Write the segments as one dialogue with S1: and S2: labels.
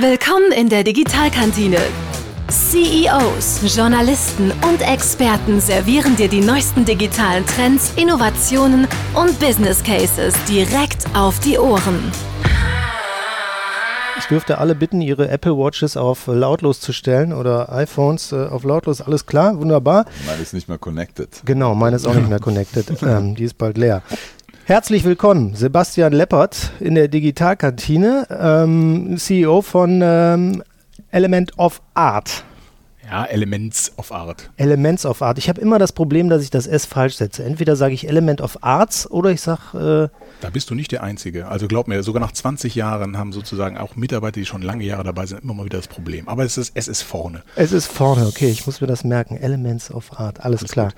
S1: Willkommen in der Digitalkantine. CEOs, Journalisten und Experten servieren dir die neuesten digitalen Trends, Innovationen und Business Cases direkt auf die Ohren.
S2: Ich dürfte alle bitten, ihre Apple Watches auf lautlos zu stellen oder iPhones äh, auf lautlos. Alles klar, wunderbar.
S3: Meine ist nicht mehr connected.
S2: Genau, meine ist auch nicht mehr connected. ähm, die ist bald leer. Herzlich willkommen, Sebastian Leppert in der Digitalkantine, ähm, CEO von ähm, Element of Art.
S4: Ja, Elements of Art.
S2: Elements of Art. Ich habe immer das Problem, dass ich das S falsch setze. Entweder sage ich Element of Arts oder ich sage.
S4: Äh da bist du nicht der Einzige. Also glaub mir, sogar nach 20 Jahren haben sozusagen auch Mitarbeiter, die schon lange Jahre dabei sind, immer mal wieder das Problem. Aber es ist, es ist vorne.
S2: Es ist vorne, okay, ich muss mir das merken. Elements of Art, alles, alles klar.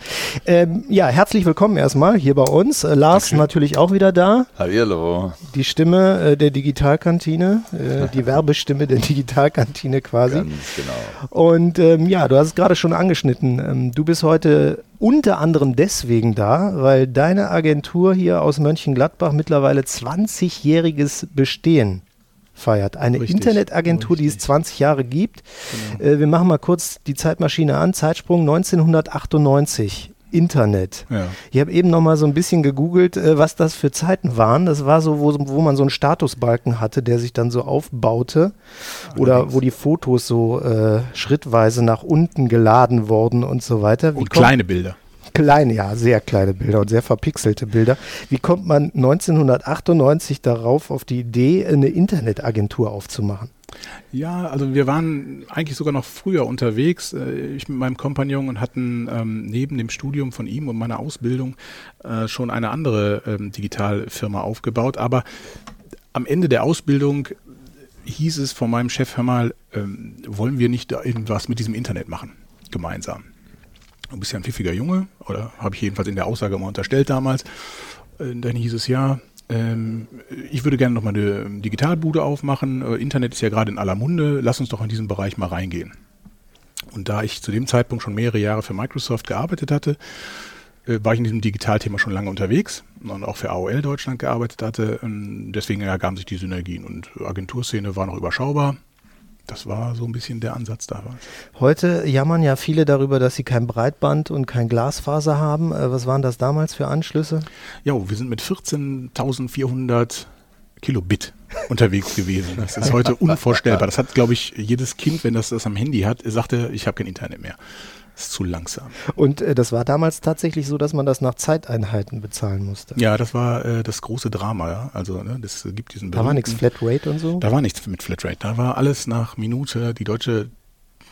S2: Ähm, ja, herzlich willkommen erstmal hier bei uns. Äh, Lars Dankeschön. natürlich auch wieder da.
S3: Hallo.
S2: Die Stimme äh, der Digitalkantine, äh, die Werbestimme der Digitalkantine quasi.
S3: Ganz genau.
S2: Und ähm, ja, du hast es gerade schon angeschnitten. Ähm, du bist heute unter anderem deswegen da, weil deine Agentur hier aus Mönchengladbach mittlerweile 20-jähriges Bestehen feiert. Eine Richtig. Internetagentur, Richtig. die es 20 Jahre gibt. Genau. Äh, wir machen mal kurz die Zeitmaschine an. Zeitsprung 1998. Internet. Ja. Ich habe eben noch mal so ein bisschen gegoogelt, äh, was das für Zeiten waren. Das war so, wo, wo man so einen Statusbalken hatte, der sich dann so aufbaute oder Allerdings. wo die Fotos so äh, schrittweise nach unten geladen wurden und so weiter.
S4: Wie und kleine Bilder.
S2: Kleine, ja, sehr kleine Bilder und sehr verpixelte Bilder. Wie kommt man 1998 darauf, auf die Idee, eine Internetagentur aufzumachen?
S4: Ja, also wir waren eigentlich sogar noch früher unterwegs, äh, ich mit meinem Kompagnon und hatten ähm, neben dem Studium von ihm und meiner Ausbildung äh, schon eine andere ähm, Digitalfirma aufgebaut. Aber am Ende der Ausbildung hieß es von meinem Chef, hör mal, ähm, wollen wir nicht irgendwas mit diesem Internet machen, gemeinsam? Du bist ja ein pfiffiger Junge, oder habe ich jedenfalls in der Aussage mal unterstellt damals. Äh, dann hieß es ja, ähm, ich würde gerne noch mal eine Digitalbude aufmachen. Äh, Internet ist ja gerade in aller Munde. Lass uns doch in diesen Bereich mal reingehen. Und da ich zu dem Zeitpunkt schon mehrere Jahre für Microsoft gearbeitet hatte, äh, war ich in diesem Digitalthema schon lange unterwegs und auch für AOL Deutschland gearbeitet hatte. Und deswegen ergaben sich die Synergien und Agenturszene war noch überschaubar. Das war so ein bisschen der Ansatz da.
S2: Heute jammern ja viele darüber, dass sie kein Breitband und kein Glasfaser haben. Äh, was waren das damals für Anschlüsse?
S4: Ja, wir sind mit 14.400 Kilobit unterwegs gewesen. Das ist heute unvorstellbar. Das hat, glaube ich, jedes Kind, wenn das das am Handy hat, sagte, ich habe kein Internet mehr ist zu langsam.
S2: Und äh, das war damals tatsächlich so, dass man das nach Zeiteinheiten bezahlen musste.
S4: Ja, das war äh, das große Drama. Ja? Also ne, das gibt diesen.
S2: Da war nichts Flatrate und so.
S4: Da war nichts mit Flatrate. Da war alles nach Minute. Die deutsche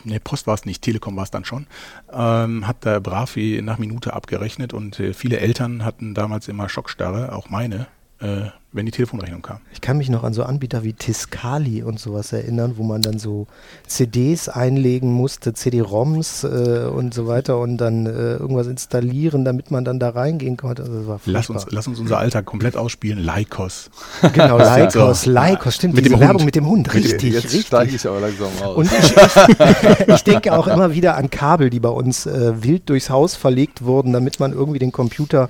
S4: Ne, Post war es nicht, Telekom war es dann schon, ähm, hat da brav wie nach Minute abgerechnet und äh, viele Eltern hatten damals immer Schockstarre, auch meine, äh, wenn die Telefonrechnung kam.
S2: Ich kann mich noch an so Anbieter wie Tiscali und sowas erinnern, wo man dann so CDs einlegen musste, CD-ROMs äh, und so weiter und dann äh, irgendwas installieren, damit man dann da reingehen konnte. Also
S4: lass, uns, lass uns unser Alltag komplett ausspielen. Lycos.
S2: Genau, Lycos, so. Lycos, stimmt.
S4: Mit diese Werbung
S2: mit dem Hund, richtig.
S3: Jetzt
S2: richtig.
S3: steige ich aber langsam aus.
S2: Und ich, ich, ich, denke auch immer wieder an Kabel, die bei uns äh, wild durchs Haus verlegt wurden, damit man irgendwie den Computer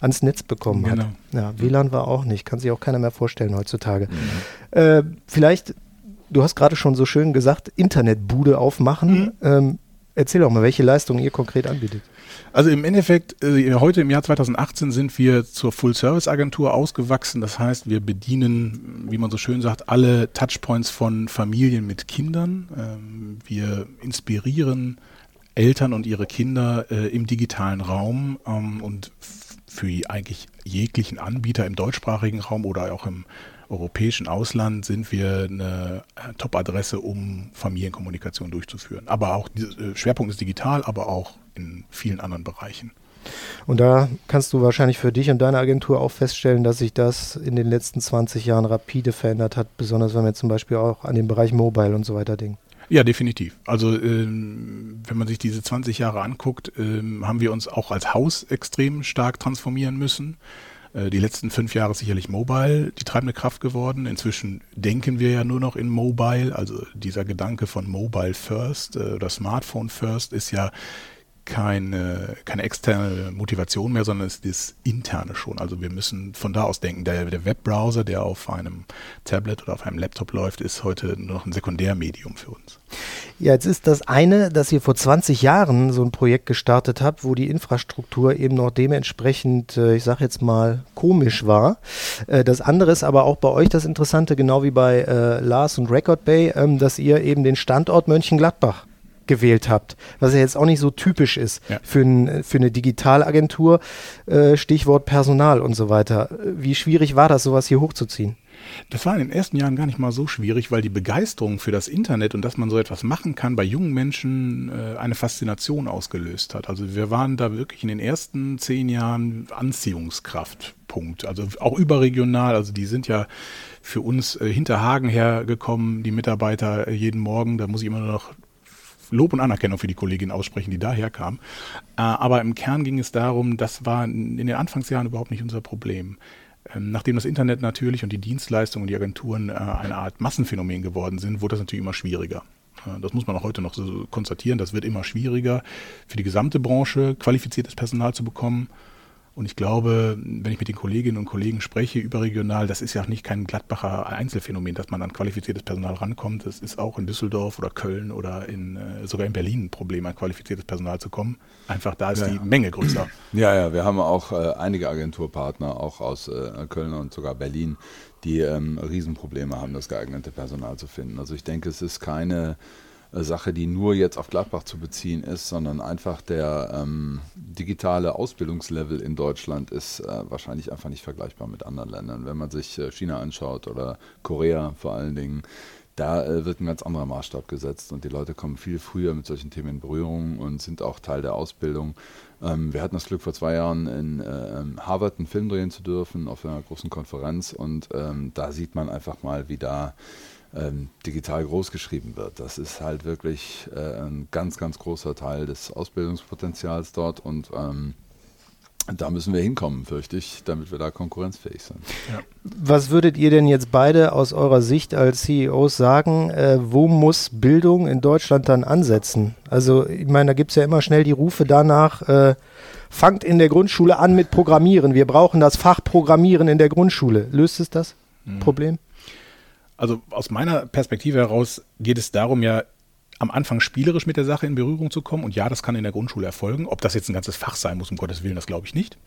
S2: ans Netz bekommen genau. hat. Ja, WLAN war auch nicht, kann sich auch keiner mehr vorstellen heutzutage. Mhm. Äh, vielleicht, du hast gerade schon so schön gesagt, Internetbude aufmachen. Mhm. Ähm, erzähl doch mal, welche Leistungen ihr konkret anbietet.
S4: Also im Endeffekt, äh, heute im Jahr 2018 sind wir zur Full-Service-Agentur ausgewachsen. Das heißt, wir bedienen, wie man so schön sagt, alle Touchpoints von Familien mit Kindern. Ähm, wir inspirieren Eltern und ihre Kinder äh, im digitalen Raum ähm, und für eigentlich jeglichen Anbieter im deutschsprachigen Raum oder auch im europäischen Ausland sind wir eine Top-Adresse, um Familienkommunikation durchzuführen. Aber auch, äh, Schwerpunkt ist digital, aber auch in vielen anderen Bereichen.
S2: Und da kannst du wahrscheinlich für dich und deine Agentur auch feststellen, dass sich das in den letzten 20 Jahren rapide verändert hat, besonders wenn wir zum Beispiel auch an den Bereich Mobile und so weiter denken.
S4: Ja, definitiv. Also ähm, wenn man sich diese 20 Jahre anguckt, ähm, haben wir uns auch als Haus extrem stark transformieren müssen. Äh, die letzten fünf Jahre sicherlich Mobile die treibende Kraft geworden. Inzwischen denken wir ja nur noch in Mobile. Also dieser Gedanke von Mobile First äh, oder Smartphone First ist ja keine, keine externe Motivation mehr, sondern es ist interne schon. Also wir müssen von da aus denken. Der, der Webbrowser, der auf einem Tablet oder auf einem Laptop läuft, ist heute nur noch ein Sekundärmedium für uns.
S2: Ja, jetzt ist das eine, dass ihr vor 20 Jahren so ein Projekt gestartet habt, wo die Infrastruktur eben noch dementsprechend, äh, ich sage jetzt mal, komisch war. Äh, das andere ist aber auch bei euch das Interessante, genau wie bei äh, Lars und Record Bay, ähm, dass ihr eben den Standort Mönchengladbach gewählt habt, was ja jetzt auch nicht so typisch ist ja. für, ein, für, eine Digitalagentur, äh, Stichwort Personal und so weiter. Wie schwierig war das, sowas hier hochzuziehen?
S4: Das war in den ersten Jahren gar nicht mal so schwierig, weil die Begeisterung für das Internet und dass man so etwas machen kann, bei jungen Menschen äh, eine Faszination ausgelöst hat. Also wir waren da wirklich in den ersten zehn Jahren Anziehungskraftpunkt. Also auch überregional. Also die sind ja für uns äh, hinter Hagen hergekommen, die Mitarbeiter äh, jeden Morgen. Da muss ich immer nur noch Lob und Anerkennung für die Kollegin aussprechen, die daher kam. Äh, aber im Kern ging es darum, das war in den Anfangsjahren überhaupt nicht unser Problem. Ähm, nachdem das Internet natürlich und die Dienstleistungen und die Agenturen äh, eine Art Massenphänomen geworden sind, wurde das natürlich immer schwieriger. Äh, das muss man auch heute noch so konstatieren. Das wird immer schwieriger für die gesamte Branche, qualifiziertes Personal zu bekommen. Und ich glaube, wenn ich mit den Kolleginnen und Kollegen spreche, überregional, das ist ja nicht kein Gladbacher Einzelfenomen, dass man an qualifiziertes Personal rankommt. Das ist auch in Düsseldorf oder Köln oder in, äh, sogar in Berlin ein Problem, an qualifiziertes Personal zu kommen. Einfach da ist ja, die ja. Menge größer.
S3: Ja, ja, wir haben auch äh, einige Agenturpartner, auch aus äh, Köln und sogar Berlin, die ähm, Riesenprobleme haben, das geeignete Personal zu finden. Also ich denke, es ist keine Sache, die nur jetzt auf Gladbach zu beziehen ist, sondern einfach der ähm, digitale Ausbildungslevel in Deutschland ist äh, wahrscheinlich einfach nicht vergleichbar mit anderen Ländern. Wenn man sich äh, China anschaut oder Korea vor allen Dingen, da äh, wird ein ganz anderer Maßstab gesetzt und die Leute kommen viel früher mit solchen Themen in Berührung und sind auch Teil der Ausbildung. Ähm, wir hatten das Glück, vor zwei Jahren in äh, Harvard einen Film drehen zu dürfen auf einer großen Konferenz und ähm, da sieht man einfach mal, wie da ähm, digital großgeschrieben wird. Das ist halt wirklich äh, ein ganz, ganz großer Teil des Ausbildungspotenzials dort und ähm, da müssen wir hinkommen, fürchte ich, damit wir da konkurrenzfähig sind.
S2: Ja. Was würdet ihr denn jetzt beide aus eurer Sicht als CEOs sagen, äh, wo muss Bildung in Deutschland dann ansetzen? Also ich meine, da gibt es ja immer schnell die Rufe danach, äh, fangt in der Grundschule an mit Programmieren. Wir brauchen das Fach Programmieren in der Grundschule. Löst es das mhm. Problem?
S4: Also aus meiner Perspektive heraus geht es darum ja, am Anfang spielerisch mit der Sache in Berührung zu kommen. Und ja, das kann in der Grundschule erfolgen. Ob das jetzt ein ganzes Fach sein muss, um Gottes Willen, das glaube ich nicht.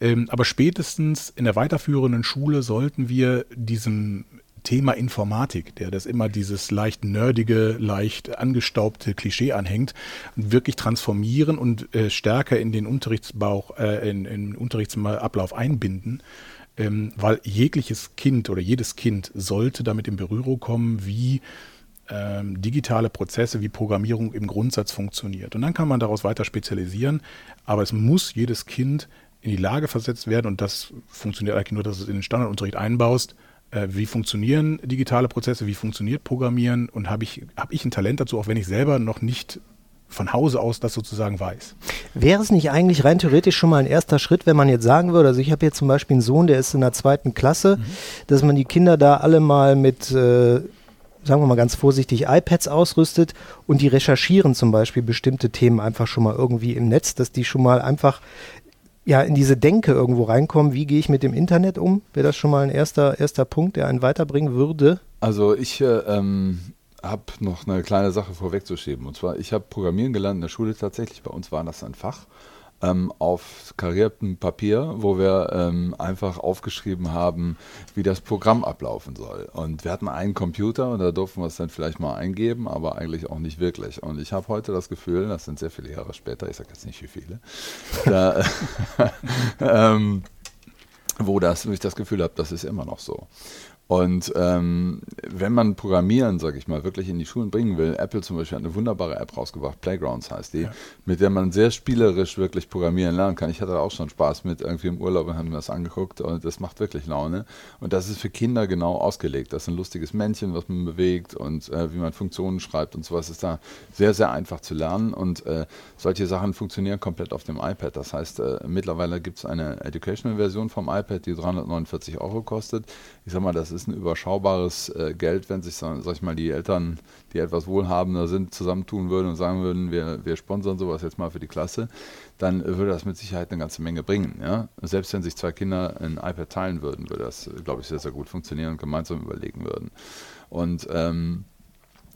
S4: Ähm, aber spätestens in der weiterführenden Schule sollten wir diesem Thema Informatik, der das immer dieses leicht nerdige, leicht angestaubte Klischee anhängt, wirklich transformieren und äh, stärker in den Unterrichtsbauch, äh, in, in den Unterrichtsablauf einbinden ähm, weil jegliches Kind oder jedes Kind sollte damit in Berührung kommen, wie ähm, digitale Prozesse, wie Programmierung im Grundsatz funktioniert. Und dann kann man daraus weiter spezialisieren, aber es muss jedes Kind in die Lage versetzt werden und das funktioniert eigentlich nur, dass du es in den Standardunterricht einbaust, äh, wie funktionieren digitale Prozesse, wie funktioniert Programmieren und habe ich, hab ich ein Talent dazu, auch wenn ich selber noch nicht von Hause aus das sozusagen weiß.
S2: Wäre es nicht eigentlich rein theoretisch schon mal ein erster Schritt, wenn man jetzt sagen würde, also ich habe jetzt zum Beispiel einen Sohn, der ist in der zweiten Klasse, mhm. dass man die Kinder da alle mal mit, äh, sagen wir mal ganz vorsichtig, iPads ausrüstet und die recherchieren zum Beispiel bestimmte Themen einfach schon mal irgendwie im Netz, dass die schon mal einfach ja, in diese Denke irgendwo reinkommen, wie gehe ich mit dem Internet um? Wäre das schon mal ein erster, erster Punkt, der einen weiterbringen würde?
S3: Also ich äh, ähm, habe noch eine kleine Sache vorwegzuschieben. Und zwar, ich habe Programmieren gelernt in der Schule tatsächlich. Bei uns war das ein Fach ähm, auf kariertem Papier, wo wir ähm, einfach aufgeschrieben haben, wie das Programm ablaufen soll. Und wir hatten einen Computer und da durften wir es dann vielleicht mal eingeben, aber eigentlich auch nicht wirklich. Und ich habe heute das Gefühl, das sind sehr viele Jahre später, ich sage jetzt nicht wie viele, da, ähm, wo, das, wo ich das Gefühl habe, das ist immer noch so. Und ähm, wenn man Programmieren, sage ich mal, wirklich in die Schulen bringen will, Apple zum Beispiel hat eine wunderbare App rausgebracht, Playgrounds heißt die, ja. mit der man sehr spielerisch wirklich programmieren lernen kann. Ich hatte auch schon Spaß mit irgendwie im Urlaub und habe mir das angeguckt und das macht wirklich Laune. Und das ist für Kinder genau ausgelegt. Das ist ein lustiges Männchen, was man bewegt und äh, wie man Funktionen schreibt und sowas ist da sehr, sehr einfach zu lernen. Und äh, solche Sachen funktionieren komplett auf dem iPad. Das heißt, äh, mittlerweile gibt es eine Educational-Version vom iPad, die 349 Euro kostet. Ich sag mal, das ist ist ein überschaubares äh, Geld, wenn sich, sag ich mal, die Eltern, die etwas wohlhabender sind, zusammentun würden und sagen würden, wir, wir sponsern sowas jetzt mal für die Klasse, dann würde das mit Sicherheit eine ganze Menge bringen. Ja? Selbst wenn sich zwei Kinder ein iPad teilen würden, würde das, glaube ich, sehr, sehr gut funktionieren und gemeinsam überlegen würden. Und ähm,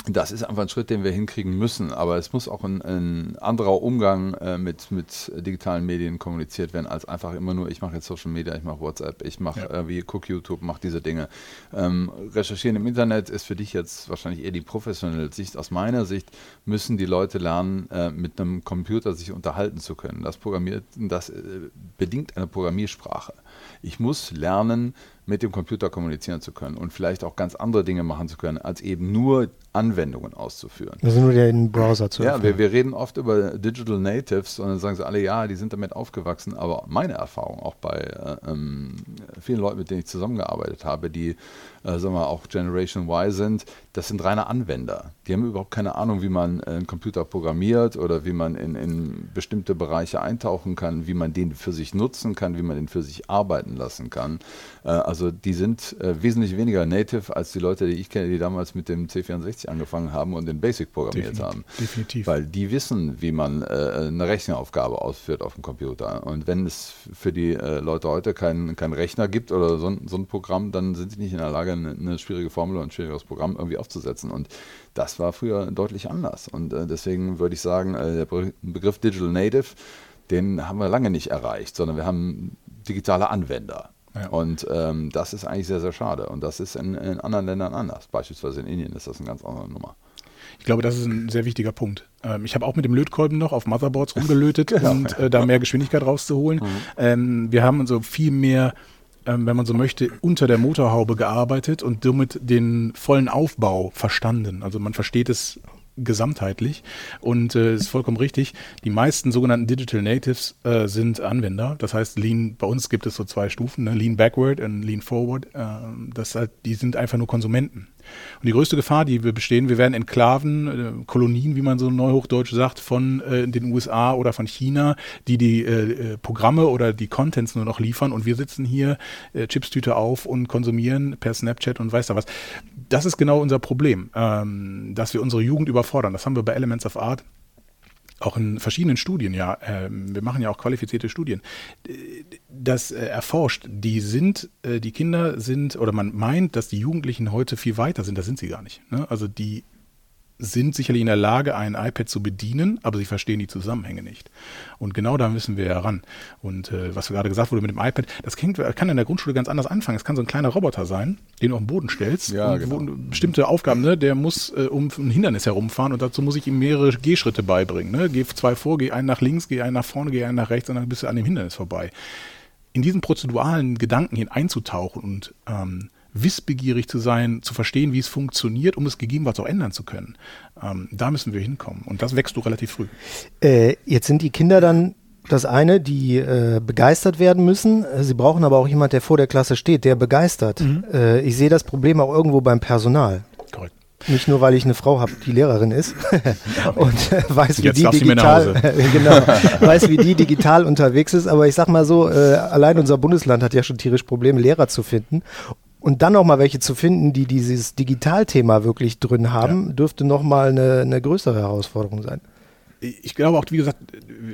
S3: das ist einfach ein Schritt, den wir hinkriegen müssen. Aber es muss auch ein, ein anderer Umgang äh, mit, mit digitalen Medien kommuniziert werden, als einfach immer nur, ich mache jetzt Social Media, ich mache WhatsApp, ich mache ja. äh, wie guck YouTube, mache diese Dinge. Ähm, recherchieren im Internet ist für dich jetzt wahrscheinlich eher die professionelle Sicht. Aus meiner Sicht müssen die Leute lernen, äh, mit einem Computer sich unterhalten zu können. Das, programmiert, das äh, bedingt eine Programmiersprache. Ich muss lernen, mit dem Computer kommunizieren zu können und vielleicht auch ganz andere Dinge machen zu können, als eben nur Anwendungen auszuführen.
S2: Also nur den Browser zu
S3: Ja, wir, wir, reden oft über Digital Natives und dann sagen sie alle, ja, die sind damit aufgewachsen, aber meine Erfahrung auch bei äh, ähm, vielen Leuten, mit denen ich zusammengearbeitet habe, die äh, sagen wir auch Generation Y sind, das sind reine Anwender. Die haben überhaupt keine Ahnung, wie man einen Computer programmiert oder wie man in, in bestimmte Bereiche eintauchen kann, wie man den für sich nutzen kann, wie man den für sich arbeiten lassen kann. Äh, also die sind äh, wesentlich weniger native als die Leute, die ich kenne, die damals mit dem C64 angefangen haben und den Basic programmiert
S4: definitiv,
S3: haben.
S4: Definitiv.
S3: Weil die wissen, wie man äh, eine Rechenaufgabe ausführt auf dem Computer. Und wenn es für die äh, Leute heute keinen kein Rechner gibt oder so, so ein Programm, dann sind sie nicht in der Lage, eine, eine schwierige Formel und ein schwieriges Programm irgendwie aufzusetzen. Und das war früher deutlich anders. Und äh, deswegen würde ich sagen, äh, der Begriff Digital Native, den haben wir lange nicht erreicht, sondern wir haben digitale Anwender. Ja. Und ähm, das ist eigentlich sehr, sehr schade. Und das ist in, in, anderen Ländern anders. Beispielsweise in Indien ist das eine ganz andere Nummer.
S4: Ich glaube, das ist ein sehr wichtiger Punkt. Ähm, ich habe auch mit dem Lötkolben noch auf Motherboards rumgelötet genau. und äh, da mehr Geschwindigkeit rauszuholen. Mhm. Ähm, wir haben so viel mehr ähm, wenn man so möchte, unter der Motorhaube gearbeitet und somit den vollen Aufbau verstanden. Also man versteht es gesamtheitlich und äh, ist vollkommen richtig. Die meisten sogenannten Digital Natives äh, sind Anwender. Das heißt, Lean, bei uns gibt es so zwei Stufen, ne? Lean Backward und Lean Forward. Äh, das die sind einfach nur Konsumenten. Und die größte Gefahr, die wir bestehen, wir werden Enklaven, äh, Kolonien, wie man so neuhochdeutsch sagt, von äh, den USA oder von China, die die äh, äh, Programme oder die Contents nur noch liefern und wir sitzen hier äh, Chipstüte auf und konsumieren per Snapchat und weiß da was. Das ist genau unser Problem, ähm, dass wir unsere Jugend überfordern. Das haben wir bei Elements of Art auch in verschiedenen Studien, ja, äh, wir machen ja auch qualifizierte Studien, das äh, erforscht, die sind, äh, die Kinder sind, oder man meint, dass die Jugendlichen heute viel weiter sind, das sind sie gar nicht. Ne? Also die sind sicherlich in der Lage, ein iPad zu bedienen, aber sie verstehen die Zusammenhänge nicht. Und genau da müssen wir heran. Und äh, was gerade gesagt wurde mit dem iPad, das kann, kann in der Grundschule ganz anders anfangen. Es kann so ein kleiner Roboter sein, den du auf den Boden stellst.
S3: Ja,
S4: und
S3: genau.
S4: bestimmte Aufgaben, ne, der muss äh, um ein Hindernis herumfahren und dazu muss ich ihm mehrere Gehschritte beibringen. Ne? Geh zwei vor, geh einen nach links, geh einen nach vorne, geh einen nach rechts und dann bist du an dem Hindernis vorbei. In diesen prozeduralen Gedanken hineinzutauchen und ähm, wissbegierig zu sein, zu verstehen, wie es funktioniert, um es gegebenenfalls auch ändern zu können. Ähm, da müssen wir hinkommen. Und das wächst du relativ früh.
S2: Äh, jetzt sind die Kinder dann das eine, die äh, begeistert werden müssen. Sie brauchen aber auch jemand, der vor der Klasse steht, der begeistert. Mhm. Äh, ich sehe das Problem auch irgendwo beim Personal.
S4: Korrekt.
S2: Nicht nur, weil ich eine Frau habe, die Lehrerin ist und äh, weiß, wie die digital, genau, weiß, wie die digital unterwegs ist. Aber ich sag mal so, äh, allein unser Bundesland hat ja schon tierisch Probleme, Lehrer zu finden. Und dann noch mal welche zu finden, die dieses Digitalthema wirklich drin haben, ja. dürfte noch mal eine, eine größere Herausforderung sein.
S4: Ich glaube auch, wie gesagt,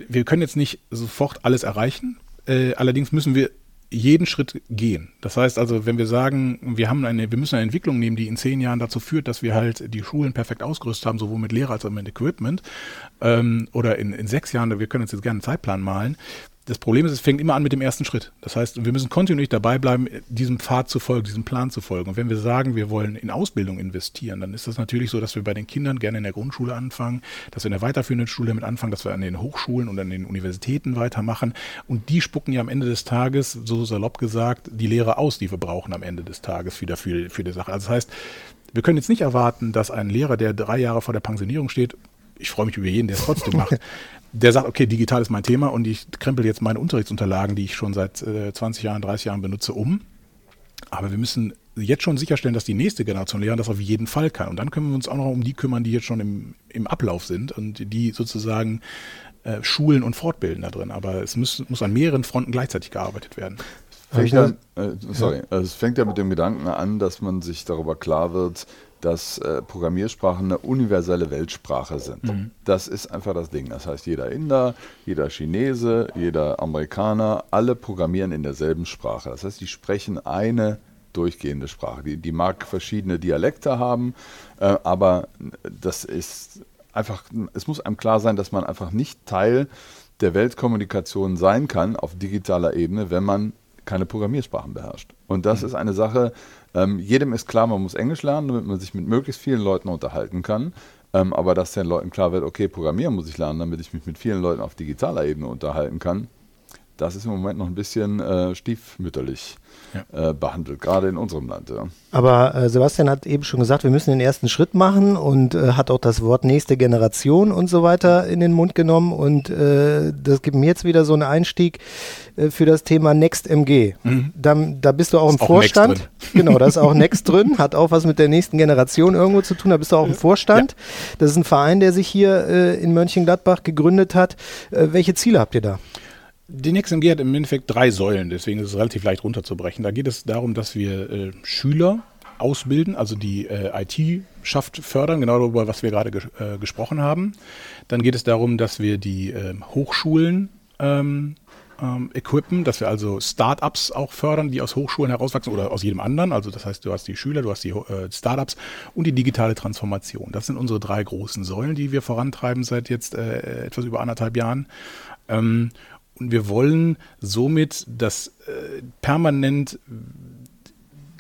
S4: wir können jetzt nicht sofort alles erreichen. Äh, allerdings müssen wir jeden Schritt gehen. Das heißt also, wenn wir sagen, wir haben eine, wir müssen eine Entwicklung nehmen, die in zehn Jahren dazu führt, dass wir halt die Schulen perfekt ausgerüstet haben, sowohl mit Lehrer als auch mit Equipment, ähm, oder in, in sechs Jahren, wir können uns jetzt gerne einen Zeitplan malen, das Problem ist, es fängt immer an mit dem ersten Schritt. Das heißt, wir müssen kontinuierlich dabei bleiben, diesem Pfad zu folgen, diesem Plan zu folgen. Und wenn wir sagen, wir wollen in Ausbildung investieren, dann ist das natürlich so, dass wir bei den Kindern gerne in der Grundschule anfangen, dass wir in der weiterführenden Schule damit anfangen, dass wir an den Hochschulen und an den Universitäten weitermachen. Und die spucken ja am Ende des Tages, so salopp gesagt, die Lehre aus, die wir brauchen am Ende des Tages wieder für, für die Sache. Also das heißt, wir können jetzt nicht erwarten, dass ein Lehrer, der drei Jahre vor der Pensionierung steht, ich freue mich über jeden, der es trotzdem macht, der sagt, okay, digital ist mein Thema und ich krempel jetzt meine Unterrichtsunterlagen, die ich schon seit äh, 20 Jahren, 30 Jahren benutze, um. Aber wir müssen jetzt schon sicherstellen, dass die nächste Generation Lehrer das auf jeden Fall kann. Und dann können wir uns auch noch um die kümmern, die jetzt schon im, im Ablauf sind und die sozusagen äh, schulen und fortbilden da drin. Aber es muss, muss an mehreren Fronten gleichzeitig gearbeitet werden.
S3: fängt ja, äh, sorry, ja. es fängt ja mit dem Gedanken an, dass man sich darüber klar wird, dass äh, Programmiersprachen eine universelle Weltsprache sind. Mhm. Das ist einfach das Ding. Das heißt, jeder Inder, jeder Chinese, jeder Amerikaner, alle programmieren in derselben Sprache. Das heißt, die sprechen eine durchgehende Sprache. Die, die mag verschiedene Dialekte haben, äh, aber das ist einfach, es muss einem klar sein, dass man einfach nicht Teil der Weltkommunikation sein kann auf digitaler Ebene, wenn man keine Programmiersprachen beherrscht. Und das mhm. ist eine Sache, ähm, jedem ist klar, man muss Englisch lernen, damit man sich mit möglichst vielen Leuten unterhalten kann. Ähm, aber dass den Leuten klar wird, okay, Programmieren muss ich lernen, damit ich mich mit vielen Leuten auf digitaler Ebene unterhalten kann, das ist im Moment noch ein bisschen äh, stiefmütterlich ja. äh, behandelt, gerade in unserem Land. Ja.
S2: Aber äh, Sebastian hat eben schon gesagt, wir müssen den ersten Schritt machen und äh, hat auch das Wort nächste Generation und so weiter in den Mund genommen. Und äh, das gibt mir jetzt wieder so einen Einstieg äh, für das Thema NextMG. Mhm. Da, da bist du auch ist im auch Vorstand. Genau, da ist auch Next drin, hat auch was mit der nächsten Generation irgendwo zu tun. Da bist du auch im Vorstand. Ja. Das ist ein Verein, der sich hier in Mönchengladbach gegründet hat. welche Ziele habt ihr da?
S4: Die NextMG hat im Endeffekt drei Säulen, deswegen ist es relativ leicht runterzubrechen. Da geht es darum, dass wir äh, Schüler ausbilden, also die äh, IT-Schaft fördern, genau darüber, was wir gerade ges äh, gesprochen haben. Dann geht es darum, dass wir die ähm, Hochschulen ähm, ähm, equippen, dass wir also Startups auch fördern, die aus Hochschulen herauswachsen oder aus jedem anderen. Also das heißt, du hast die Schüler, du hast die äh, Startups und die digitale Transformation. Das sind unsere drei großen Säulen, die wir vorantreiben seit jetzt äh, etwas über anderthalb Jahren. Ähm, und wir wollen somit das äh, permanent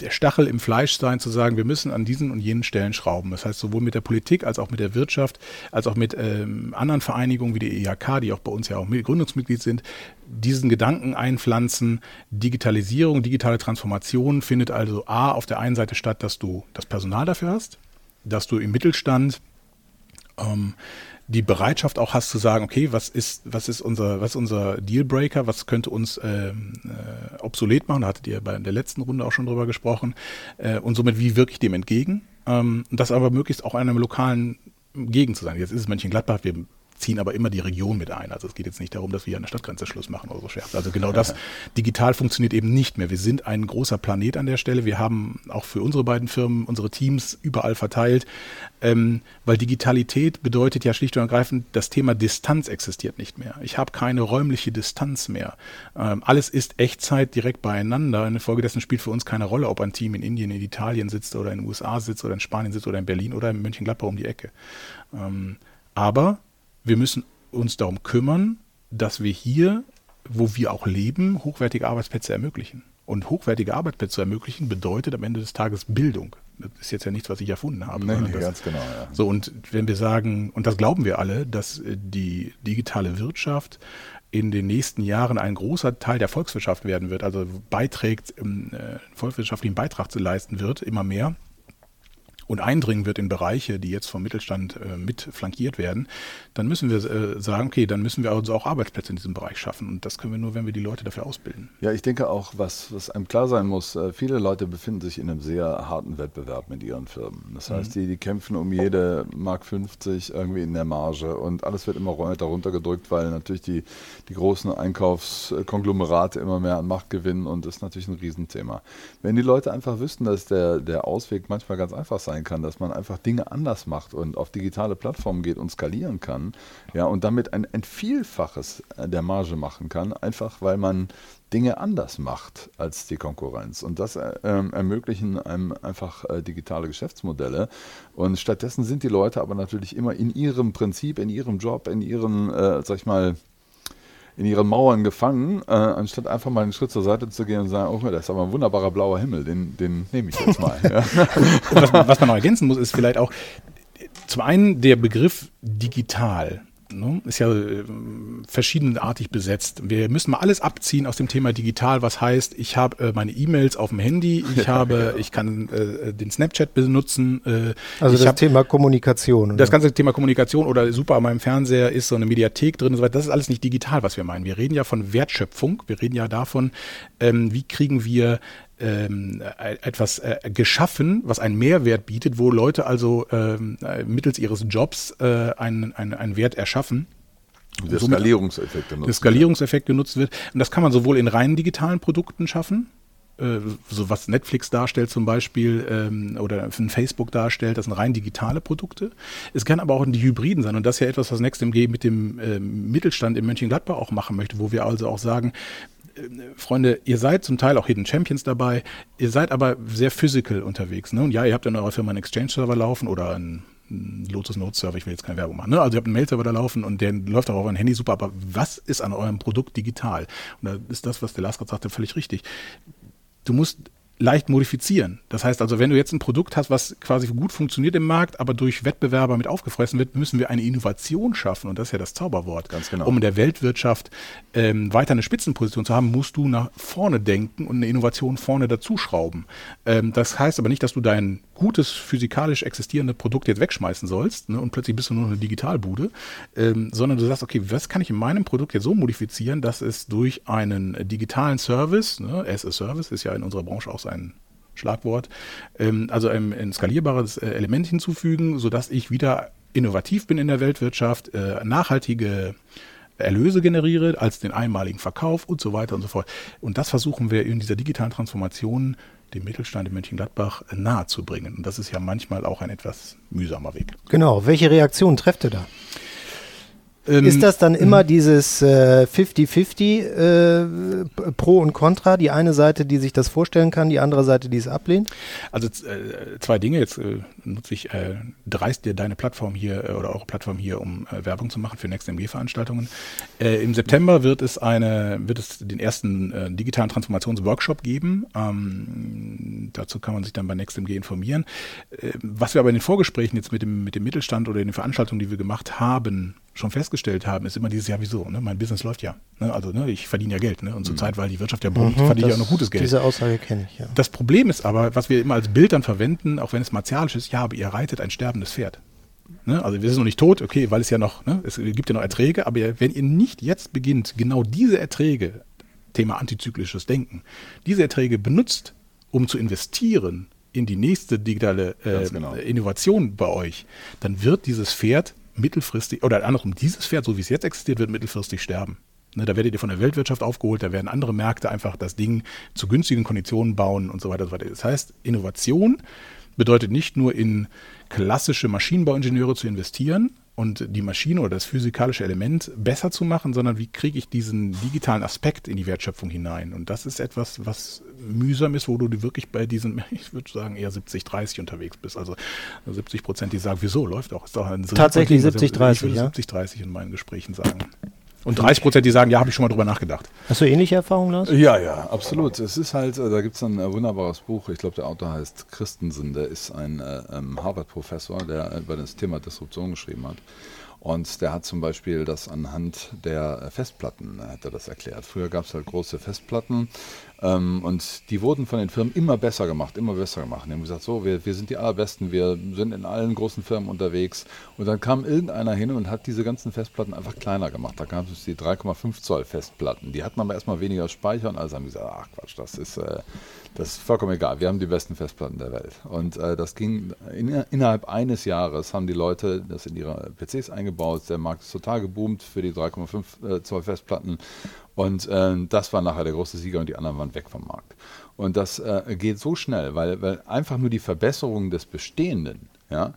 S4: der Stachel im Fleisch sein, zu sagen, wir müssen an diesen und jenen Stellen schrauben. Das heißt, sowohl mit der Politik als auch mit der Wirtschaft, als auch mit ähm, anderen Vereinigungen wie der IHK, die auch bei uns ja auch Gründungsmitglied sind, diesen Gedanken einpflanzen. Digitalisierung, digitale Transformation findet also A auf der einen Seite statt, dass du das Personal dafür hast, dass du im Mittelstand ähm, die Bereitschaft auch hast zu sagen, okay, was ist, was ist unser, was ist unser Dealbreaker, was könnte uns äh, äh, obsolet machen, da hattet ihr bei der letzten Runde auch schon drüber gesprochen, äh, und somit wie wirke ich dem entgegen? Ähm, das aber möglichst auch einem lokalen Gegend zu sein. Jetzt ist es Mönchengladbach, wir ziehen aber immer die Region mit ein. Also es geht jetzt nicht darum, dass wir an der Stadtgrenze Schluss machen oder so Scherz. Also genau das digital funktioniert eben nicht mehr. Wir sind ein großer Planet an der Stelle. Wir haben auch für unsere beiden Firmen unsere Teams überall verteilt, ähm, weil Digitalität bedeutet ja schlicht und ergreifend, das Thema Distanz existiert nicht mehr. Ich habe keine räumliche Distanz mehr. Ähm, alles ist Echtzeit direkt beieinander. Infolgedessen spielt für uns keine Rolle, ob ein Team in Indien, in Italien sitzt oder in den USA sitzt oder in Spanien sitzt oder in Berlin oder in Mönchengladbach um die Ecke. Ähm, aber wir müssen uns darum kümmern, dass wir hier, wo wir auch leben, hochwertige Arbeitsplätze ermöglichen. Und hochwertige Arbeitsplätze zu ermöglichen bedeutet am Ende des Tages Bildung. Das ist jetzt ja nichts, was ich erfunden habe.
S3: Nee, nee, das, ganz genau, ja.
S4: So, und wenn wir sagen, und das glauben wir alle, dass äh, die digitale Wirtschaft in den nächsten Jahren ein großer Teil der Volkswirtschaft werden wird, also beiträgt, ähm, äh, volkswirtschaftlichen Beitrag zu leisten wird, immer mehr, und eindringen wird in Bereiche, die jetzt vom Mittelstand äh, mit flankiert werden, dann müssen wir äh, sagen, okay, dann müssen wir also auch Arbeitsplätze in diesem Bereich schaffen. Und das können wir nur, wenn wir die Leute dafür ausbilden.
S3: Ja, ich denke auch, was, was einem klar sein muss, äh, viele Leute befinden sich in einem sehr harten Wettbewerb mit ihren Firmen. Das heißt, mhm. die, die kämpfen um jede Mark 50 irgendwie in der Marge und alles wird immer weiter runtergedrückt, weil natürlich die, die großen Einkaufskonglomerate immer mehr an Macht gewinnen und das ist natürlich ein Riesenthema. Wenn die Leute einfach wüssten, dass der, der Ausweg manchmal ganz einfach sein sein kann, dass man einfach Dinge anders macht und auf digitale Plattformen geht und skalieren kann, ja, und damit ein, ein Vielfaches der Marge machen kann, einfach weil man Dinge anders macht als die Konkurrenz. Und das äh, ermöglichen einem einfach äh, digitale Geschäftsmodelle. Und stattdessen sind die Leute aber natürlich immer in ihrem Prinzip, in ihrem Job, in ihren, äh, sag ich mal, in ihren Mauern gefangen, äh, anstatt einfach mal einen Schritt zur Seite zu gehen und sagen, oh, das ist aber ein wunderbarer blauer Himmel, den, den nehme ich jetzt mal.
S4: Was, was man noch ergänzen muss, ist vielleicht auch zum einen der Begriff digital ne, ist ja äh, verschiedenartig besetzt. Wir müssen mal alles abziehen aus dem Thema digital, was heißt, ich habe äh, meine E-Mails auf dem Handy, ich habe, ich kann äh, den Snapchat benutzen.
S2: Äh, also das hab, Thema Kommunikation.
S4: Oder? Das ganze Thema Kommunikation oder super an meinem Fernseher ist so eine Mediathek drin und so weiter. Das ist alles nicht digital, was wir meinen. Wir reden ja von Wertschöpfung. Wir reden ja davon, ähm, wie kriegen wir ähm, äh, etwas äh, geschaffen, was einen Mehrwert bietet, wo Leute also ähm, mittels ihres Jobs äh, einen, einen, einen Wert erschaffen.
S3: Der Skalierungseffekt genutzt
S4: der Skalierungseffekt genutzt wird. Und das kann man sowohl in reinen digitalen Produkten schaffen, äh, so was Netflix darstellt zum Beispiel ähm, oder ein Facebook darstellt, das sind rein digitale Produkte. Es kann aber auch in die Hybriden sein und das ist ja etwas, was NextMG mit dem äh, Mittelstand in Mönchengladbach auch machen möchte, wo wir also auch sagen, äh, Freunde, ihr seid zum Teil auch Hidden Champions dabei, ihr seid aber sehr physical unterwegs. Ne? Und ja, ihr habt in eurer Firma einen Exchange-Server laufen oder einen Lotus Notes Server, ich will jetzt keine Werbung machen. Ne? Also ihr habt einen Mail-Server da laufen und der läuft auch auf ein Handy super, aber was ist an eurem Produkt digital? Und da ist das, was der Lars gerade sagte, völlig richtig. Du musst leicht modifizieren. Das heißt also, wenn du jetzt ein Produkt hast, was quasi gut funktioniert im Markt, aber durch Wettbewerber mit aufgefressen wird, müssen wir eine Innovation schaffen. Und das ist ja das Zauberwort.
S3: Ganz genau.
S4: Um in der Weltwirtschaft ähm, weiter eine Spitzenposition zu haben, musst du nach vorne denken und eine Innovation vorne dazuschrauben. Ähm, das heißt aber nicht, dass du dein gutes physikalisch existierende Produkt jetzt wegschmeißen sollst ne, und plötzlich bist du nur eine Digitalbude, ähm, sondern du sagst, okay, was kann ich in meinem Produkt jetzt so modifizieren, dass es durch einen digitalen Service, ne, as a Service ist ja in unserer Branche auch so ein Schlagwort, ähm, also ein, ein skalierbares äh, Element hinzufügen, sodass ich wieder innovativ bin in der Weltwirtschaft, äh, nachhaltige Erlöse generiere als den einmaligen Verkauf und so weiter und so fort. Und das versuchen wir in dieser digitalen Transformation dem Mittelstand in Mönchengladbach nahezubringen. Und das ist ja manchmal auch ein etwas mühsamer Weg.
S2: Genau. Welche Reaktion trefft ihr da? Ähm, ist das dann immer mhm. dieses 50-50 äh, äh, Pro und Contra? Die eine Seite, die sich das vorstellen kann, die andere Seite, die es ablehnt?
S4: Also äh, zwei Dinge. Jetzt äh, nutze ich, äh, dreist dir deine Plattform hier äh, oder eure Plattform hier, um Werbung zu machen für NextMG-Veranstaltungen. Im September wird es eine, wird es den ersten digitalen Transformationsworkshop geben. Ähm, dazu kann man sich dann bei NextMG informieren. was wir aber in den Vorgesprächen jetzt mit dem, mit dem Mittelstand oder in den Veranstaltungen, die wir gemacht haben, schon festgestellt haben, ist immer dieses Jahr, wieso? Ne? Mein Business läuft ja. Ne? Also ne, ich verdiene ja Geld. Ne? Und zur mhm. Zeit, weil die Wirtschaft ja brummt, mhm, verdiene ich ja noch gutes Geld.
S2: Diese Aussage kenne ich, ja.
S4: Das Problem ist aber, was wir immer als Bild dann verwenden, auch wenn es martialisch ist, ja, aber ihr reitet ein sterbendes Pferd. Ne? Also wir sind noch nicht tot, okay, weil es ja noch, ne? es gibt ja noch Erträge, aber wenn ihr nicht jetzt beginnt, genau diese Erträge, Thema antizyklisches Denken, diese Erträge benutzt, um zu investieren in die nächste digitale äh, genau. Innovation bei euch, dann wird dieses Pferd mittelfristig, oder andersrum, dieses Pferd, so wie es jetzt existiert, wird mittelfristig sterben. Ne, da werdet ihr von der Weltwirtschaft aufgeholt, da werden andere Märkte einfach das Ding zu günstigen Konditionen bauen und so weiter und so weiter. Das heißt, Innovation bedeutet nicht nur in klassische Maschinenbauingenieure zu investieren, und die Maschine oder das physikalische Element besser zu machen, sondern wie kriege ich diesen digitalen Aspekt in die Wertschöpfung hinein? Und das ist etwas, was mühsam ist, wo du wirklich bei diesen, ich würde sagen, eher 70, 30 unterwegs bist. Also 70 Prozent, die sagen, wieso läuft auch? Ist doch ein
S2: Tatsächlich 70, 30. Ich würde
S4: ja? 70, 30 in meinen Gesprächen sagen. Und 30 Prozent, die sagen, ja, habe ich schon mal drüber nachgedacht.
S2: Hast du ähnliche Erfahrungen, Lars?
S3: Ja, ja, absolut. Es ist halt, äh, da gibt es ein äh, wunderbares Buch, ich glaube, der Autor heißt Christensen, der ist ein äh, ähm, Harvard-Professor, der über das Thema Disruption geschrieben hat. Und der hat zum Beispiel das anhand der Festplatten, hat er das erklärt. Früher gab es halt große Festplatten ähm, und die wurden von den Firmen immer besser gemacht, immer besser gemacht. Die haben gesagt, so, wir, wir sind die Allerbesten, wir sind in allen großen Firmen unterwegs. Und dann kam irgendeiner hin und hat diese ganzen Festplatten einfach kleiner gemacht. Da gab es die 3,5 Zoll Festplatten. Die hatten aber erstmal weniger Speicher und alle haben gesagt, ach Quatsch, das ist, äh, das ist vollkommen egal. Wir haben die besten Festplatten der Welt. Und äh, das ging in, innerhalb eines Jahres haben die Leute das in ihre PCs eingebaut. Der Markt ist total geboomt für die 3,5 äh, Zoll Festplatten. Und äh, das war nachher der große Sieger und die anderen waren weg vom Markt. Und das äh, geht so schnell, weil, weil einfach nur die Verbesserung des Bestehenden, ja,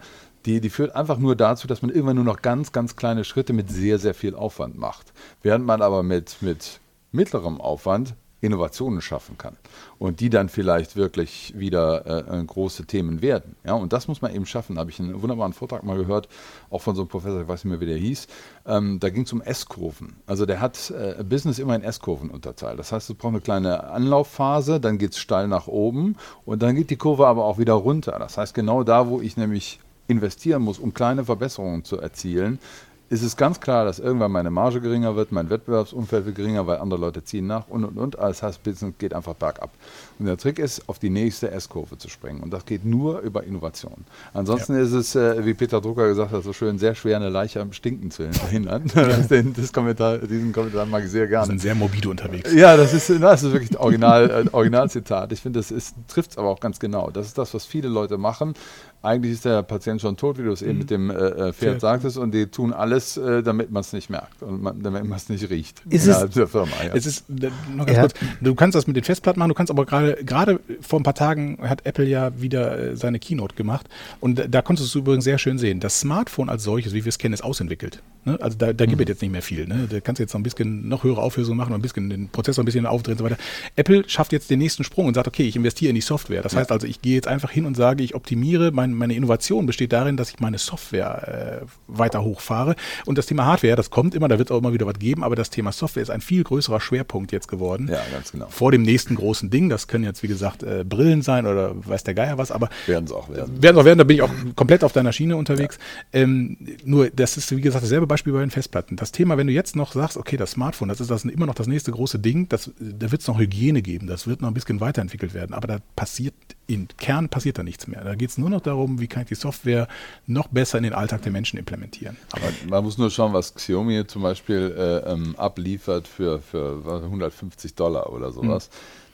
S3: die, die führt einfach nur dazu, dass man irgendwann nur noch ganz, ganz kleine Schritte mit sehr, sehr viel Aufwand macht. Während man aber mit, mit mittlerem Aufwand Innovationen schaffen kann und die dann vielleicht wirklich wieder äh, große Themen werden. Ja, und das muss man eben schaffen. Da habe ich einen wunderbaren Vortrag mal gehört, auch von so einem Professor, ich weiß nicht mehr, wie der hieß. Ähm, da ging es um S-Kurven. Also der hat äh, Business immer in S-Kurven unterteilt. Das heißt, es braucht eine kleine Anlaufphase, dann geht es steil nach oben und dann geht die Kurve aber auch wieder runter. Das heißt, genau da, wo ich nämlich investieren muss, um kleine Verbesserungen zu erzielen, ist es ganz klar, dass irgendwann meine Marge geringer wird, mein Wettbewerbsumfeld wird geringer, weil andere Leute ziehen nach und und und. Das heißt, Business geht einfach bergab. Und der Trick ist, auf die nächste S-Kurve zu springen. Und das geht nur über Innovation. Ansonsten ja. ist es, äh, wie Peter Drucker gesagt hat, so schön, sehr schwer, eine Leiche am Stinken zu verhindern. Den, das Kommentar, diesen Kommentar mag ich sehr gerne. Sie
S4: sind sehr morbide unterwegs.
S3: Ja, das ist, das ist wirklich Original, äh, Originalzitat. Ich finde, das trifft es aber auch ganz genau. Das ist das, was viele Leute machen. Eigentlich ist der Patient schon tot, wie du es eben
S4: Mhm.
S3: mit dem äh, äh, Pferd sagtest, und die tun alles, äh, damit man es nicht merkt und man, damit man es nicht riecht
S2: Ist es-
S3: der Firma. Ja.
S4: Es ist äh, noch ganz
S2: Ja.
S4: kurz. Du kannst das mit den Festplatten machen. Du kannst aber gerade gerade vor ein paar Tagen hat Apple ja wieder äh, seine Keynote gemacht und da konntest du übrigens sehr schön sehen. Das Smartphone als solches, wie wir es kennen, ist ausentwickelt. Ne? Also da, da
S2: Mhm.
S4: gibt es jetzt nicht mehr viel. Ne? Da kannst du jetzt noch ein bisschen noch höhere Auflösung machen und ein bisschen den Prozessor ein bisschen aufdrehen und so weiter. Apple schafft jetzt den nächsten Sprung und sagt, okay, ich investiere in die Software. Das heißt also, ich gehe jetzt einfach hin und sage, ich optimiere. Mein, meine Innovation besteht darin, dass ich meine Software äh, weiter hochfahre. Und das Thema Hardware, das kommt immer, da wird es auch immer wieder was geben, aber das Thema Software ist ein viel größerer Schwerpunkt jetzt geworden.
S3: Ja, ganz genau.
S4: Vor dem nächsten großen Ding. Das können jetzt, wie gesagt, äh, Brillen sein oder weiß der Geier was, aber
S3: Werden es auch werden.
S4: werden auch werden, da bin ich auch komplett auf deiner Schiene unterwegs. Ähm, nur, das ist, wie gesagt, dasselbe Beispiel bei den Festplatten. Das Thema, wenn du jetzt noch sagst, okay, das Smartphone, das ist das immer noch das nächste große Ding, das, da wird es noch Hygiene geben, das wird noch ein bisschen weiterentwickelt werden, aber da passiert, im Kern passiert da nichts mehr. Da geht es nur noch darum, wie kann ich die Software noch besser in den Alltag der Menschen implementieren. Aber
S3: Man, muss nur schauen, was Xiaomi zum Beispiel äh, ähm, abliefert für, für was, 150 Dollar oder sowas.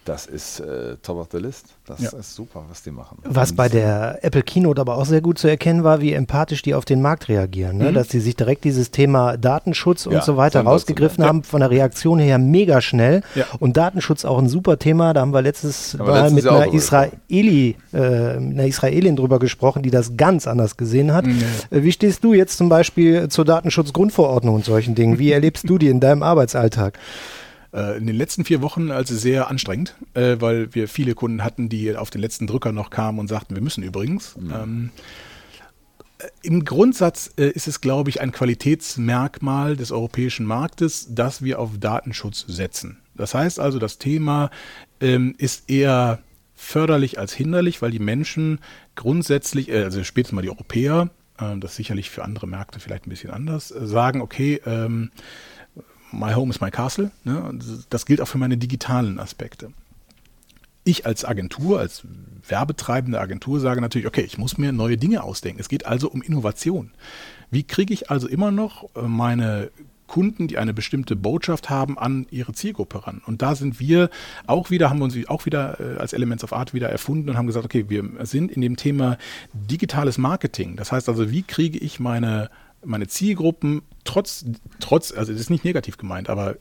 S3: Das ist äh, top of the list. Das
S4: Ja.
S3: ist super, was die machen.
S2: Was
S3: Und,
S2: bei der Apple Keynote aber auch sehr gut zu erkennen war, wie empathisch die auf den Markt reagieren. Ne?
S4: Mhm.
S2: Dass sie sich direkt dieses Thema Datenschutz und
S3: Ja,
S2: so weiter rausgegriffen
S4: Ja.
S2: haben, von der Reaktion her mega schnell.
S4: Ja.
S2: Und Datenschutz auch ein super Thema. Da haben wir letztes
S3: Haben wir
S2: Mal
S3: letztes
S2: mit einer, Israeli, äh, einer Israelin drüber gesprochen, die das ganz anders gesehen hat.
S4: Mhm.
S2: Äh, Wie stehst du jetzt zum Beispiel zur Datenschutzgrundverordnung und solchen Dingen? Wie erlebst du die in deinem Arbeitsalltag?
S4: Äh, in den letzten vier Wochen also sehr anstrengend, äh, weil wir viele Kunden hatten, die auf den letzten Drücker noch kamen und sagten, wir müssen übrigens. Ähm, äh, Im Grundsatz äh, ist es, glaube ich, ein Qualitätsmerkmal des europäischen Marktes, dass wir auf Datenschutz setzen. Das heißt also, das Thema ähm, ist eher förderlich als hinderlich, weil die Menschen grundsätzlich, äh, also spätestens mal die Europäer, äh, das sicherlich für andere Märkte vielleicht ein bisschen anders, äh, sagen, okay, ähm, My Home is my Castle. Ne? Und Das gilt auch für meine digitalen Aspekte. Ich als Agentur, als werbetreibende Agentur sage natürlich, okay, ich muss mir neue Dinge ausdenken. Es geht also um Innovation. Wie kriege ich also immer noch äh, meine Kunden, die eine bestimmte Botschaft haben, an ihre Zielgruppe ran? Und da sind wir auch wieder, haben wir uns auch wieder äh, als Elements of Art wieder erfunden und haben gesagt, okay, wir sind in dem Thema digitales Marketing. Das heißt also, wie kriege ich meine meine Zielgruppen trotz, trotz, also das ist nicht negativ gemeint, aber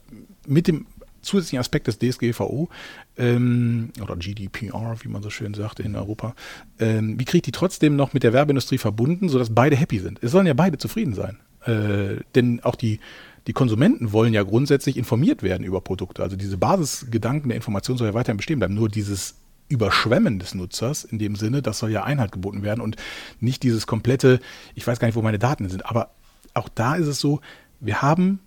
S4: mit dem zusätzlichen Aspekt des DSGVO ähm, oder GDPR, wie man so schön sagt in Europa, ähm, wie kriege ich die trotzdem noch mit der Werbeindustrie verbunden, sodass beide happy sind? Es sollen ja beide zufrieden sein. Äh, denn auch die, die Konsumenten wollen ja grundsätzlich informiert werden über Produkte. Also diese Basisgedanken der Information soll ja weiterhin bestehen bleiben. Nur dieses Überschwemmen des Nutzers in dem Sinne, das soll ja Einhalt geboten werden und nicht dieses komplette, ich weiß gar nicht, wo meine Daten sind. Aber auch da ist es so, wir haben,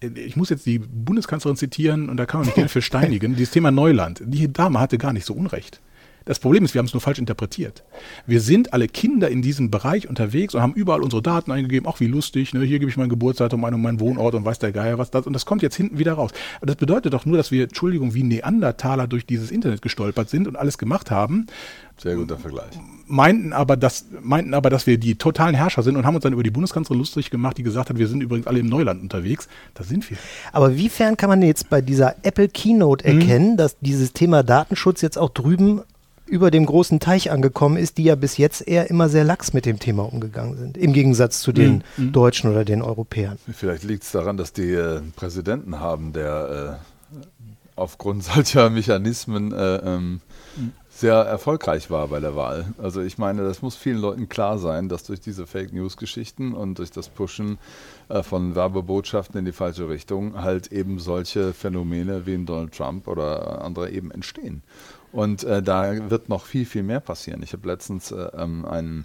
S4: ich muss jetzt die Bundeskanzlerin zitieren und da kann man mich gerne für steinigen, dieses Thema Neuland. Die Dame hatte gar nicht so Unrecht. Das Problem ist, wir haben es nur falsch interpretiert. Wir sind alle Kinder in diesem Bereich unterwegs und haben überall unsere Daten eingegeben. Ach, wie lustig, ne? hier gebe ich mein Geburtsdatum ein und meinen Wohnort und weiß der Geier was das. Und das kommt jetzt hinten wieder raus. Aber das bedeutet doch nur, dass wir, Entschuldigung, wie Neandertaler durch dieses Internet gestolpert sind und alles gemacht haben,
S3: Sehr guter Vergleich.
S4: meinten aber, dass, meinten aber, dass wir die totalen Herrscher sind und haben uns dann über die Bundeskanzlerin lustig gemacht, die gesagt hat, wir sind übrigens alle im Neuland unterwegs. Da sind wir.
S2: Aber wiefern kann man jetzt bei dieser Apple Keynote
S4: Mhm.
S2: erkennen, dass dieses Thema Datenschutz jetzt auch drüben über dem großen Teich angekommen ist, die ja bis jetzt eher immer sehr lax mit dem Thema umgegangen sind, im Gegensatz zu den
S4: Mhm.
S2: Deutschen oder den Europäern.
S3: Vielleicht liegt es daran, dass die äh, einen Präsidenten haben, der äh, aufgrund solcher Mechanismen äh, ähm, sehr erfolgreich war bei der Wahl. Also ich meine, das muss vielen Leuten klar sein, dass durch diese Fake News-Geschichten und durch das Pushen äh, von Werbebotschaften in die falsche Richtung halt eben solche Phänomene wie in Donald Trump oder andere eben entstehen. Und äh, da wird noch viel, viel mehr passieren. Ich habe letztens äh, ähm, ein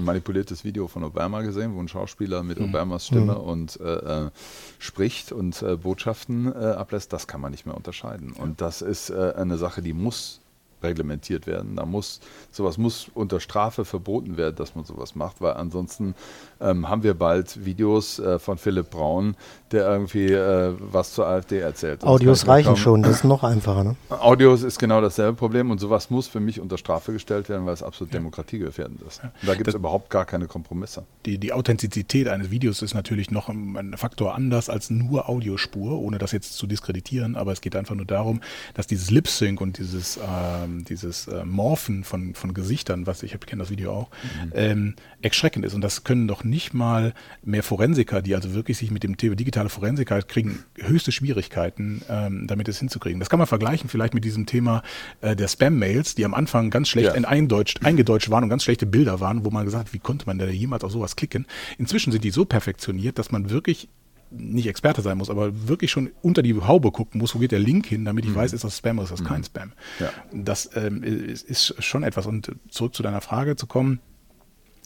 S3: manipuliertes Video von Obama gesehen, wo ein Schauspieler mit Obamas Stimme und äh, äh, spricht und äh, Botschaften äh, ablässt. Das kann man nicht mehr unterscheiden. Und das ist äh, eine Sache, die muss reglementiert werden. Da muss sowas muss unter Strafe verboten werden, dass man sowas macht, weil ansonsten ähm, haben wir bald Videos äh, von Philipp Braun, der irgendwie äh, was zur AfD erzählt.
S2: Audios
S3: ich
S2: reichen
S3: kaum-
S2: schon, das ist noch einfacher. Ne?
S3: Audios ist genau dasselbe Problem und sowas muss für mich unter Strafe gestellt werden, weil es absolut demokratiegefährdend ist. Und da gibt es überhaupt gar keine Kompromisse.
S4: Die, die Authentizität eines Videos ist natürlich noch ein, Faktor anders als nur Audiospur, ohne das jetzt zu diskreditieren, aber es geht einfach nur darum, dass dieses Lip-Sync und dieses ähm, ähm, dieses äh, Morphen von, von Gesichtern, was ich kenne das Video auch, mhm. ähm, erschreckend ist. Und das können doch nicht mal mehr Forensiker, die also wirklich sich mit dem Thema digitale Forensiker kriegen, höchste Schwierigkeiten, ähm, damit es hinzukriegen. Das kann man vergleichen vielleicht mit diesem Thema äh, der Spam-Mails, die am Anfang ganz schlecht ja. in eingedeutscht, eingedeutscht waren und ganz schlechte Bilder waren, wo man gesagt hat, wie konnte man da jemals auf sowas klicken. Inzwischen sind die so perfektioniert, dass man wirklich nicht Experte sein muss, aber wirklich schon unter die Haube gucken muss, wo geht der Link hin, damit ich mhm. weiß, ist das Spam oder ist das mhm. kein Spam. Ja. Das ähm, ist, ist, schon etwas. Und zurück zu deiner Frage zu kommen,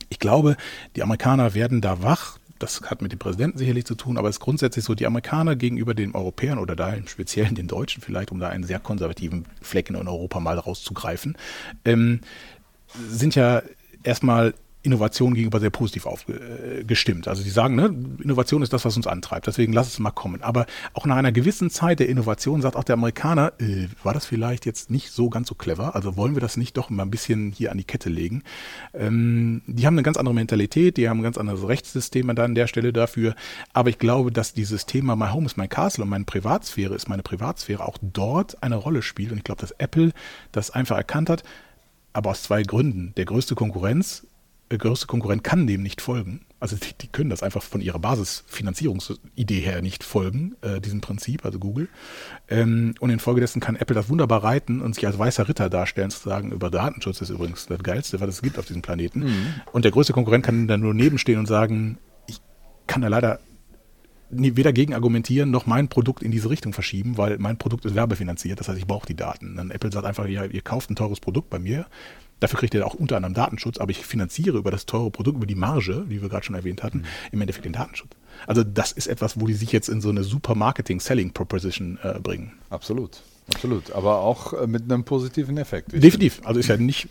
S4: ich glaube, die Amerikaner werden da wach. Das hat mit dem Präsidenten sicherlich zu tun, aber es ist grundsätzlich so, die Amerikaner gegenüber den Europäern oder da im Speziellen den Deutschen vielleicht, um da einen sehr konservativen Fleck in Europa mal rauszugreifen, ähm, sind ja erstmal Innovation gegenüber sehr positiv aufgestimmt. Äh, also die sagen, ne, Innovation ist das, was uns antreibt, deswegen lass es mal kommen. Aber auch nach einer gewissen Zeit der Innovation sagt auch der Amerikaner, äh, war das vielleicht jetzt nicht so ganz so clever? Also wollen wir das nicht doch mal ein bisschen hier an die Kette legen? Ähm, die haben eine ganz andere Mentalität, die haben ein ganz anderes Rechtssystem an der Stelle dafür. Aber ich glaube, dass dieses Thema My Home is my Castle und meine Privatsphäre ist meine Privatsphäre auch dort eine Rolle spielt. Und ich glaube, dass Apple das einfach erkannt hat, aber aus zwei Gründen. Der größte Konkurrenz größte Konkurrent kann dem nicht folgen. Also die, die können das einfach von ihrer Basisfinanzierungsidee her nicht folgen, äh, diesem Prinzip, also Google. Ähm, und infolgedessen kann Apple das wunderbar reiten und sich als weißer Ritter darstellen, zu sagen, über Datenschutz ist übrigens das Geilste, was es gibt auf diesem Planeten. Mhm. Und der größte Konkurrent kann dann nur nebenstehen und sagen, ich kann da leider weder gegen argumentieren noch mein Produkt in diese Richtung verschieben, weil mein Produkt ist werbefinanziert, das heißt, ich brauche die Daten. Dann Apple sagt einfach, ja, ihr kauft ein teures Produkt bei mir, Dafür kriegt ihr auch unter anderem Datenschutz, aber ich finanziere über das teure Produkt, über die Marge, wie wir gerade schon erwähnt hatten, mhm. im Endeffekt den Datenschutz. Also das ist etwas, wo die sich jetzt in so eine super Marketing-Selling-Proposition äh, bringen.
S3: Absolut. Absolut, aber auch äh, mit einem positiven Effekt.
S4: Definitiv. Also ist ja nicht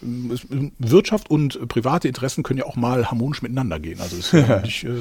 S4: Wirtschaft und private Interessen können ja auch mal harmonisch miteinander gehen. Also ist ja nicht äh,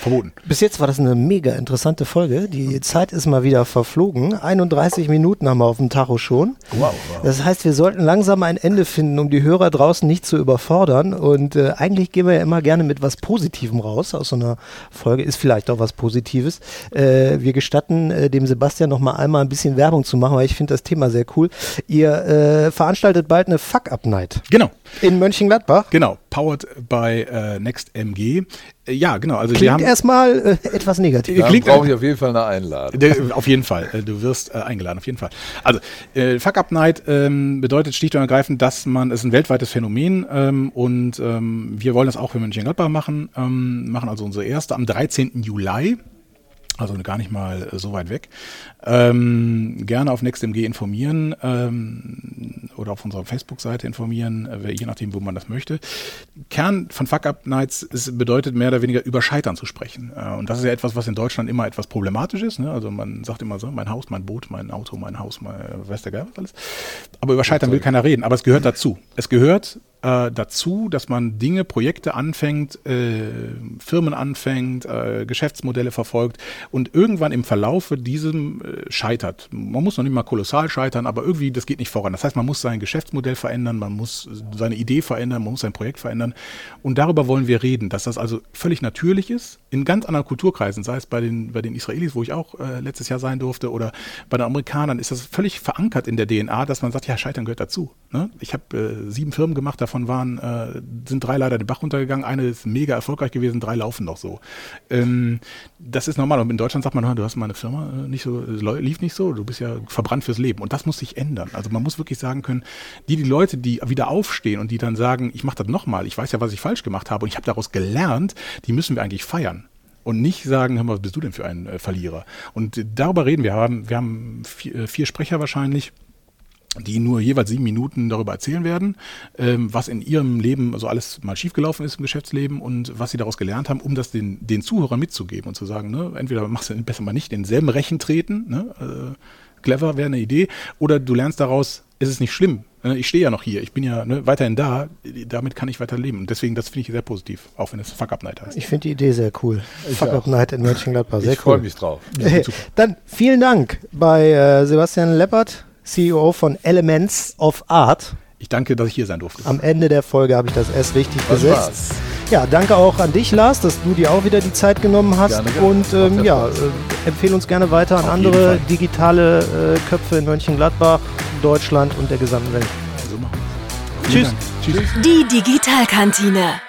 S4: verboten.
S2: Bis jetzt war das eine mega interessante Folge. Die Zeit ist mal wieder verflogen. 31 Minuten haben wir auf dem Tacho schon. Wow, wow. Das heißt, wir sollten langsam ein Ende finden, um die Hörer draußen nicht zu überfordern. Und äh, eigentlich gehen wir ja immer gerne mit was Positivem raus. Aus so einer Folge ist vielleicht auch was Positives. Äh, wir gestatten äh, dem Sebastian noch mal einmal ein bisschen Werbung zu machen, weil ich finde das Thema sehr cool. Ihr äh, veranstaltet bald eine Fuck-Up-Night.
S4: Genau.
S2: In Mönchengladbach.
S4: Genau. Powered by äh, NextMG. Äh, ja, genau.
S2: Also Klingt erstmal äh, etwas negativ.
S3: Da brauche ich auf jeden Fall eine Einladung.
S4: Der, auf jeden Fall. Äh, du wirst äh, eingeladen, auf jeden Fall. Also, äh, Fuck Up Night ähm, bedeutet schlicht und ergreifend, dass man, es ist ein weltweites Phänomen ähm, und ähm, wir wollen das auch für Mönchengladbach machen. Ähm, machen also unsere erste am 13. Juli also gar nicht mal so weit weg. Ähm, gerne auf NextMG informieren ähm, oder auf unserer Facebook-Seite informieren, äh, je nachdem, wo man das möchte. Kern von Fuck Up Nights ist, bedeutet mehr oder weniger über Scheitern zu sprechen. Äh, und das ist ja etwas, was in Deutschland immer etwas problematisch ist. Ne? Also man sagt immer so, mein Haus, mein Boot, mein Auto, mein Haus, mein, weiß der Geil was alles. Aber über Scheitern will keiner reden. Aber es gehört dazu. Es gehört äh, dazu, dass man Dinge, Projekte anfängt, äh, Firmen anfängt, äh, Geschäftsmodelle verfolgt und irgendwann im Verlaufe diesem äh, scheitert. Man muss noch nicht mal kolossal scheitern, aber irgendwie, das geht nicht voran. Das heißt, man muss sein Geschäftsmodell verändern, man muss seine Idee verändern, man muss sein Projekt verändern. Und darüber wollen wir reden, dass das also völlig natürlich ist, in ganz anderen Kulturkreisen, sei es bei den, bei den Israelis, wo ich auch äh, letztes Jahr sein durfte, oder bei den Amerikanern, ist das völlig verankert in der DNA, dass man sagt, ja, Scheitern gehört dazu. Ne? Ich habe äh, sieben Firmen gemacht, davon waren, äh, sind drei leider den Bach runtergegangen. Eine ist mega erfolgreich gewesen, drei laufen noch so. Ähm, das ist normal. Und in Deutschland sagt man, du hast mal eine Firma äh, nicht so, lief nicht so, du bist ja verbrannt fürs Leben. Und das muss sich ändern. Also man muss wirklich sagen können, die, die Leute, die wieder aufstehen und die dann sagen, ich mache das nochmal, ich weiß ja, was ich falsch gemacht habe und ich habe daraus gelernt, die müssen wir eigentlich feiern und nicht sagen, hör mal, was bist du denn für ein äh, Verlierer? Und darüber reden wir. Haben, wir haben vier, äh, vier Sprecher wahrscheinlich die nur jeweils sieben Minuten darüber erzählen werden, ähm, was in ihrem Leben so also alles mal schiefgelaufen ist im Geschäftsleben und was sie daraus gelernt haben, um das den, den Zuhörern mitzugeben und zu sagen, ne, entweder machst du besser mal nicht denselben Rechen treten, ne, äh, clever wäre eine Idee, oder du lernst daraus, ist es nicht schlimm, ich stehe ja noch hier, ich bin ja ne, weiterhin da, damit kann ich weiter leben. Und deswegen, das finde ich sehr positiv, auch wenn es Fuck Up Night heißt.
S2: Ich finde die Idee sehr cool. Ich Fuck auch. Up Night in Mönchengladbach, sehr
S3: ich
S2: cool. Ich
S3: freue mich drauf.
S2: Hey, dann vielen Dank bei äh, Sebastian Leppert CEO von Elements of Art.
S4: Ich danke, dass ich hier sein durfte.
S2: Am Ende der Folge habe ich das erst richtig Was gesetzt. War's? Ja, danke auch an dich, Lars, dass du dir auch wieder die Zeit genommen hast. Gerne, gerne. Und ähm, ja, äh, empfehle uns gerne weiter an Auf andere digitale äh, Köpfe in Mönchengladbach, Deutschland und der gesamten Welt.
S4: So machen wir
S2: Tschüss.
S4: Tschüss.
S1: Die Digitalkantine.